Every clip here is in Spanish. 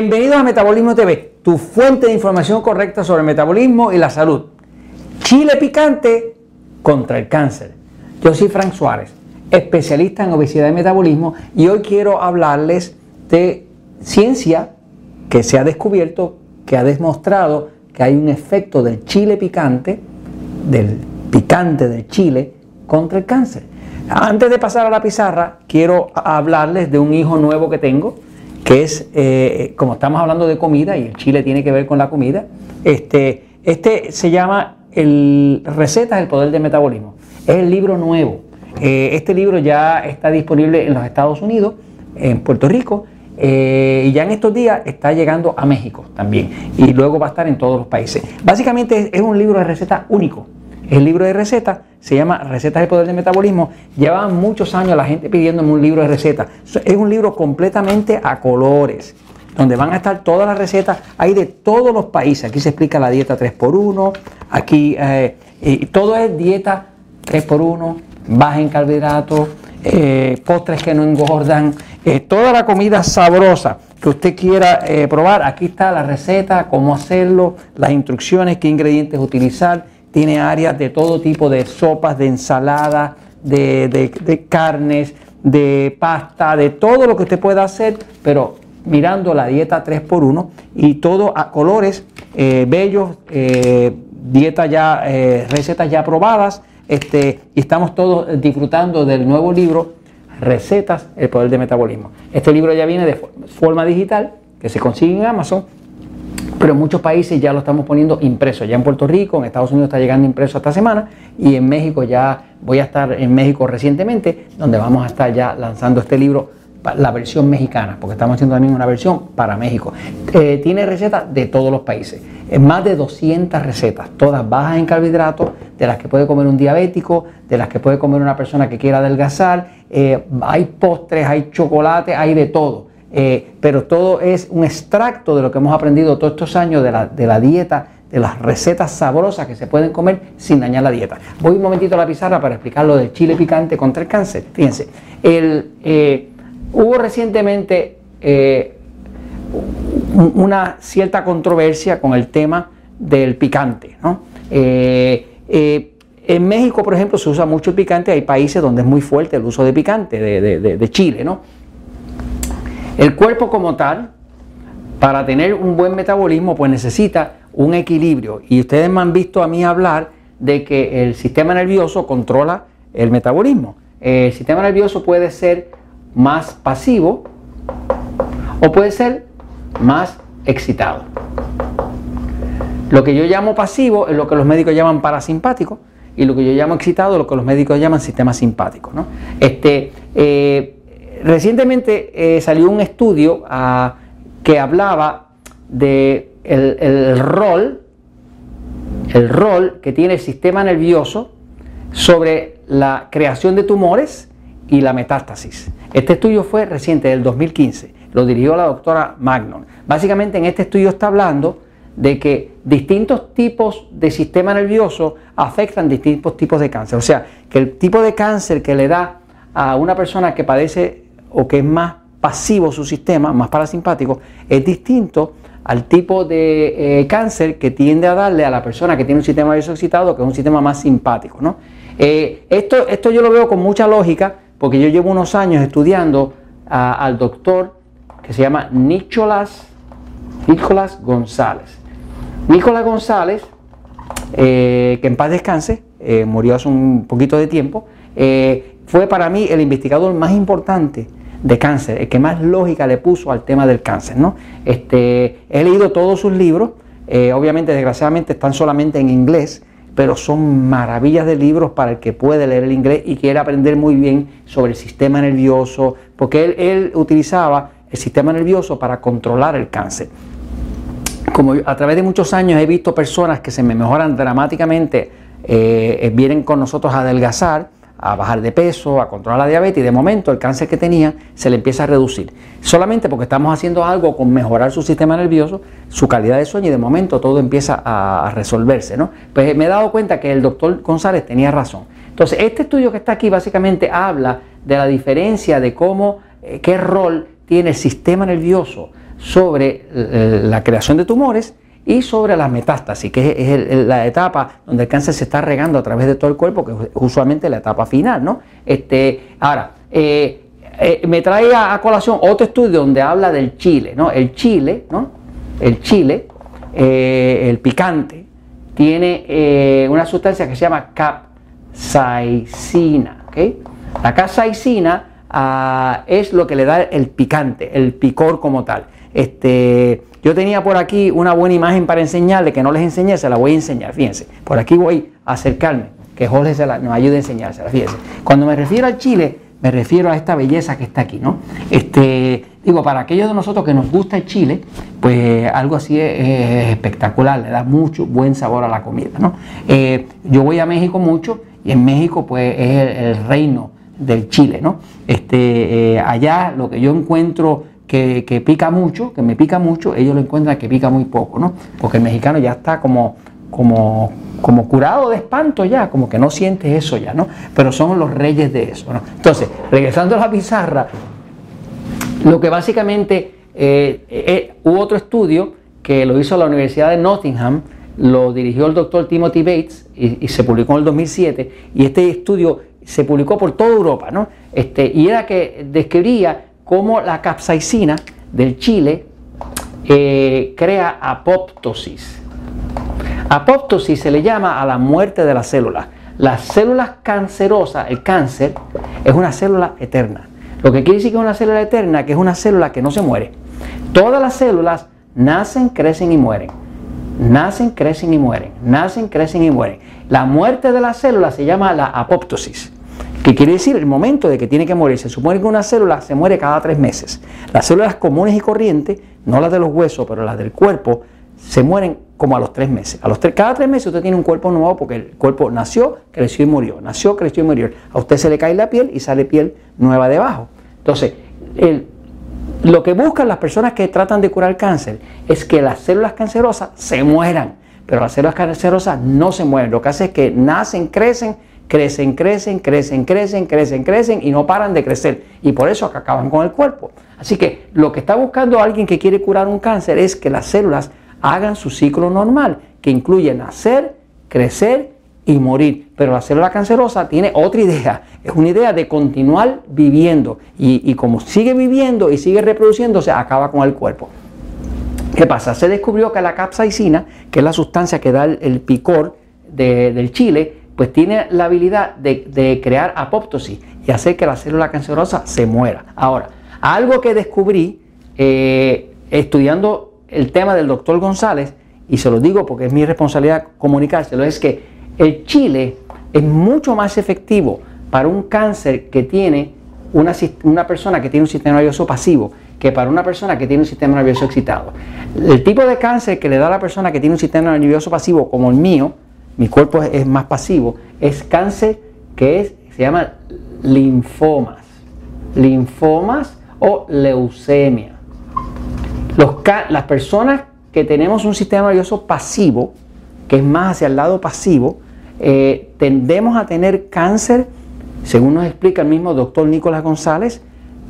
Bienvenidos a Metabolismo TV, tu fuente de información correcta sobre el metabolismo y la salud. Chile picante contra el cáncer. Yo soy Frank Suárez, especialista en obesidad y metabolismo, y hoy quiero hablarles de ciencia que se ha descubierto, que ha demostrado que hay un efecto del chile picante, del picante del chile, contra el cáncer. Antes de pasar a la pizarra, quiero hablarles de un hijo nuevo que tengo, que es, eh, como estamos hablando de comida, y el chile tiene que ver con la comida, este, este se llama el Recetas del Poder del Metabolismo. Es el libro nuevo. Eh, este libro ya está disponible en los Estados Unidos, en Puerto Rico, eh, y ya en estos días está llegando a México también. Y luego va a estar en todos los países. Básicamente es un libro de recetas único. El libro de recetas se llama Recetas del Poder del Metabolismo. Lleva muchos años la gente pidiéndome un libro de recetas. Es un libro completamente a colores, donde van a estar todas las recetas. Hay de todos los países. Aquí se explica la dieta 3x1. Aquí eh, todo es dieta 3x1, baja en carbohidratos, eh, postres que no engordan, eh, toda la comida sabrosa que usted quiera probar. Aquí está la receta, cómo hacerlo, las instrucciones, qué ingredientes utilizar tiene áreas de todo tipo de sopas, de ensalada, de, carnes, de pasta, de todo lo que usted pueda hacer, pero mirando la dieta 3x1 y todo a colores eh, bellos, eh, dieta ya, eh, recetas ya aprobadas, este, y estamos todos disfrutando del nuevo libro, Recetas, el poder de metabolismo. Este libro ya viene de forma digital, que se consigue en Amazon, pero en muchos países ya lo estamos poniendo impreso. Ya en Puerto Rico, en Estados Unidos está llegando impreso esta semana y en México ya voy a estar en México recientemente, donde vamos a estar ya lanzando este libro, la versión mexicana, porque estamos haciendo también una versión para México. Eh, tiene recetas de todos los países, más de 200 recetas, todas bajas en carbohidratos, de las que puede comer un diabético, de las que puede comer una persona que quiera adelgazar. Eh, hay postres, hay chocolate, hay de todo. Eh, pero todo es un extracto de lo que hemos aprendido todos estos años de la, dieta, de las recetas sabrosas que se pueden comer sin dañar la dieta. Voy un momentito a la pizarra para explicar lo del chile picante contra el cáncer. Fíjense, eh, hubo recientemente eh, una cierta controversia con el tema del picante. en México, por ejemplo, se usa mucho el picante, hay países donde es muy fuerte el uso de picante, de, de chile, ¿no? El cuerpo como tal, para tener un buen metabolismo, pues necesita un equilibrio. Y ustedes me han visto a mí hablar de que el sistema nervioso controla el metabolismo. El sistema nervioso puede ser más pasivo o puede ser más excitado. Lo que yo llamo pasivo es lo que los médicos llaman parasimpático y lo que yo llamo excitado es lo que los médicos llaman sistema simpático. Este, eh, Recientemente eh, salió un estudio ah, que hablaba de el, rol, el rol que tiene el sistema nervioso sobre la creación de tumores y la metástasis. Este estudio fue reciente, del 2015, lo dirigió la doctora Magnon. Básicamente en este estudio está hablando de que distintos tipos de sistema nervioso afectan distintos tipos de cáncer. O sea, que el tipo de cáncer que le da a una persona que padece o que es más pasivo su sistema, más parasimpático, es distinto al tipo de eh, cáncer que tiende a darle a la persona que tiene un sistema nervioso excitado, que es un sistema más simpático. ¿no? Eh, esto, esto yo lo veo con mucha lógica, porque yo llevo unos años estudiando al doctor que se llama Nicolás, Nicolás González. Nicolás González, eh, que en paz descanse, murió hace un poquito de tiempo, fue para mí el investigador más importante de cáncer, el que más lógica le puso al tema del cáncer. ¿no? Este, he leído todos sus libros, eh, obviamente desgraciadamente están solamente en inglés, pero son maravillas de libros para el que puede leer el inglés y quiere aprender muy bien sobre el sistema nervioso, porque él, utilizaba el sistema nervioso para controlar el cáncer. Como a través de muchos años he visto personas que se me mejoran dramáticamente, eh, vienen con nosotros a adelgazar, a bajar de peso, a controlar la diabetes y de momento el cáncer que tenía se le empieza a reducir. Solamente porque estamos haciendo algo con mejorar su sistema nervioso, su calidad de sueño y de momento todo empieza a, resolverse. ¿no? Pues me he dado cuenta que el doctor González tenía razón. Entonces, este estudio que está aquí básicamente habla de la diferencia de cómo, eh, qué rol tiene el sistema nervioso sobre eh, la creación de tumores y sobre las metástasis, que es, la etapa donde el cáncer se está regando a través de todo el cuerpo, que es usualmente la etapa final, ¿no? Este, ahora, eh, eh, me trae a, colación otro estudio donde habla del chile, ¿no? El chile, ¿no? El chile, el picante, tiene una sustancia que se llama capsaicina, ¿ok? La capsaicina ah, es lo que le da el picante, el picor como tal. Este, yo tenía por aquí una buena imagen para enseñarle, que no les enseñé, se la voy a enseñar, fíjense. Por aquí voy a acercarme, que Jorge se la, nos ayude a enseñársela, fíjense. Cuando me refiero al chile, me refiero a esta belleza que está aquí, ¿no? Este, digo, para aquellos de nosotros que nos gusta el chile, pues algo así es, espectacular, le da mucho buen sabor a la comida, ¿no? Eh, yo voy a México mucho y en México pues es el, reino del chile, ¿no? Este, eh, allá lo que yo encuentro que, pica mucho, que me pica mucho, ellos lo encuentran que pica muy poco, ¿no? Porque el mexicano ya está como, como, como curado de espanto ya, como que no siente eso ya, ¿no? Pero son los reyes de eso, ¿no? Entonces, regresando a la pizarra, lo que básicamente eh, eh, hubo otro estudio que lo hizo la Universidad de Nottingham, lo dirigió el doctor Timothy Bates y, se publicó en el 2007, y este estudio se publicó por toda Europa, ¿no? Este, y era que describía cómo la capsaicina del chile eh, crea apoptosis. Apoptosis se le llama a la muerte de las células. Las células cancerosas, el cáncer, es una célula eterna. Lo que quiere decir que es una célula eterna, que es una célula que no se muere. Todas las células nacen, crecen y mueren. Nacen, crecen y mueren. Nacen, crecen y mueren. La muerte de las células se llama la apoptosis que quiere decir el momento de que tiene que morir. Se supone que una célula se muere cada tres meses. Las células comunes y corrientes, no las de los huesos, pero las del cuerpo, se mueren como a los tres meses. A los cada tres meses usted tiene un cuerpo nuevo porque el cuerpo nació, creció y murió. Nació, creció y murió. A usted se le cae la piel y sale piel nueva debajo. Entonces, lo que buscan las personas que tratan de curar cáncer es que las células cancerosas se mueran. Pero las células cancerosas no se mueren. Lo que hace es que nacen, crecen crecen, crecen, crecen, crecen, crecen, crecen y no paran de crecer. Y por eso acaban con el cuerpo. Así que lo que está buscando alguien que quiere curar un cáncer es que las células hagan su ciclo normal, que incluye nacer, crecer y morir. Pero la célula cancerosa tiene otra idea, es una idea de continuar viviendo. Y, como sigue viviendo y sigue reproduciéndose, acaba con el cuerpo. ¿Qué pasa? Se descubrió que la capsaicina, que es la sustancia que da el, picor del chile, pues tiene la habilidad de, crear apoptosis y hacer que la célula cancerosa se muera. Ahora, algo que descubrí eh, estudiando el tema del doctor González, y se lo digo porque es mi responsabilidad comunicárselo, es que el chile es mucho más efectivo para un cáncer que tiene una, una persona que tiene un sistema nervioso pasivo que para una persona que tiene un sistema nervioso excitado. El tipo de cáncer que le da a la persona que tiene un sistema nervioso pasivo, como el mío, mi cuerpo es, más pasivo, es cáncer que es, se llama linfomas. Linfomas o leucemia. las personas que tenemos un sistema nervioso pasivo, que es más hacia el lado pasivo, eh, tendemos a tener cáncer, según nos explica el mismo doctor Nicolás González,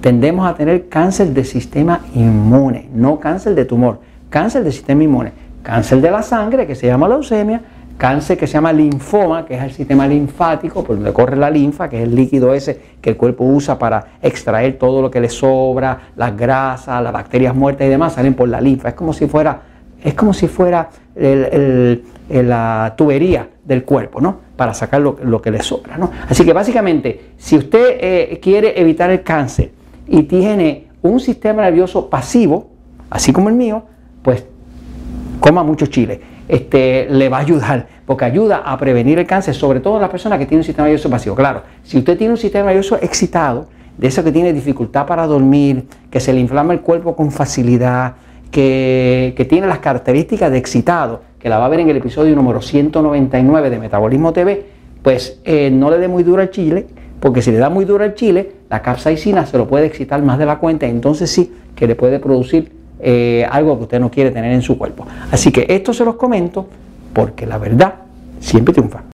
tendemos a tener cáncer de sistema inmune, no cáncer de tumor, cáncer de sistema inmune, cáncer de la sangre, que se llama leucemia, cáncer que se llama linfoma, que es el sistema linfático, por donde corre la linfa, que es el líquido ese que el cuerpo usa para extraer todo lo que le sobra, las grasas, las bacterias muertas y demás, salen por la linfa. Es como si fuera, es como si fuera la tubería del cuerpo, ¿no? Para sacar lo, que le sobra, ¿no? Así que básicamente, si usted eh, quiere evitar el cáncer y tiene un sistema nervioso pasivo, así como el mío, pues coma mucho chile este, le va a ayudar, porque ayuda a prevenir el cáncer, sobre todo en las personas que tienen un sistema nervioso pasivo. Claro, si usted tiene un sistema nervioso excitado, de eso que tiene dificultad para dormir, que se le inflama el cuerpo con facilidad, que, tiene las características de excitado, que la va a ver en el episodio número 199 de Metabolismo TV, pues eh, no le dé muy duro al chile, porque si le da muy duro al chile, la capsaicina se lo puede excitar más de la cuenta, entonces sí que le puede producir eh, algo que usted no quiere tener en su cuerpo. Así que esto se los comento porque la verdad siempre triunfa.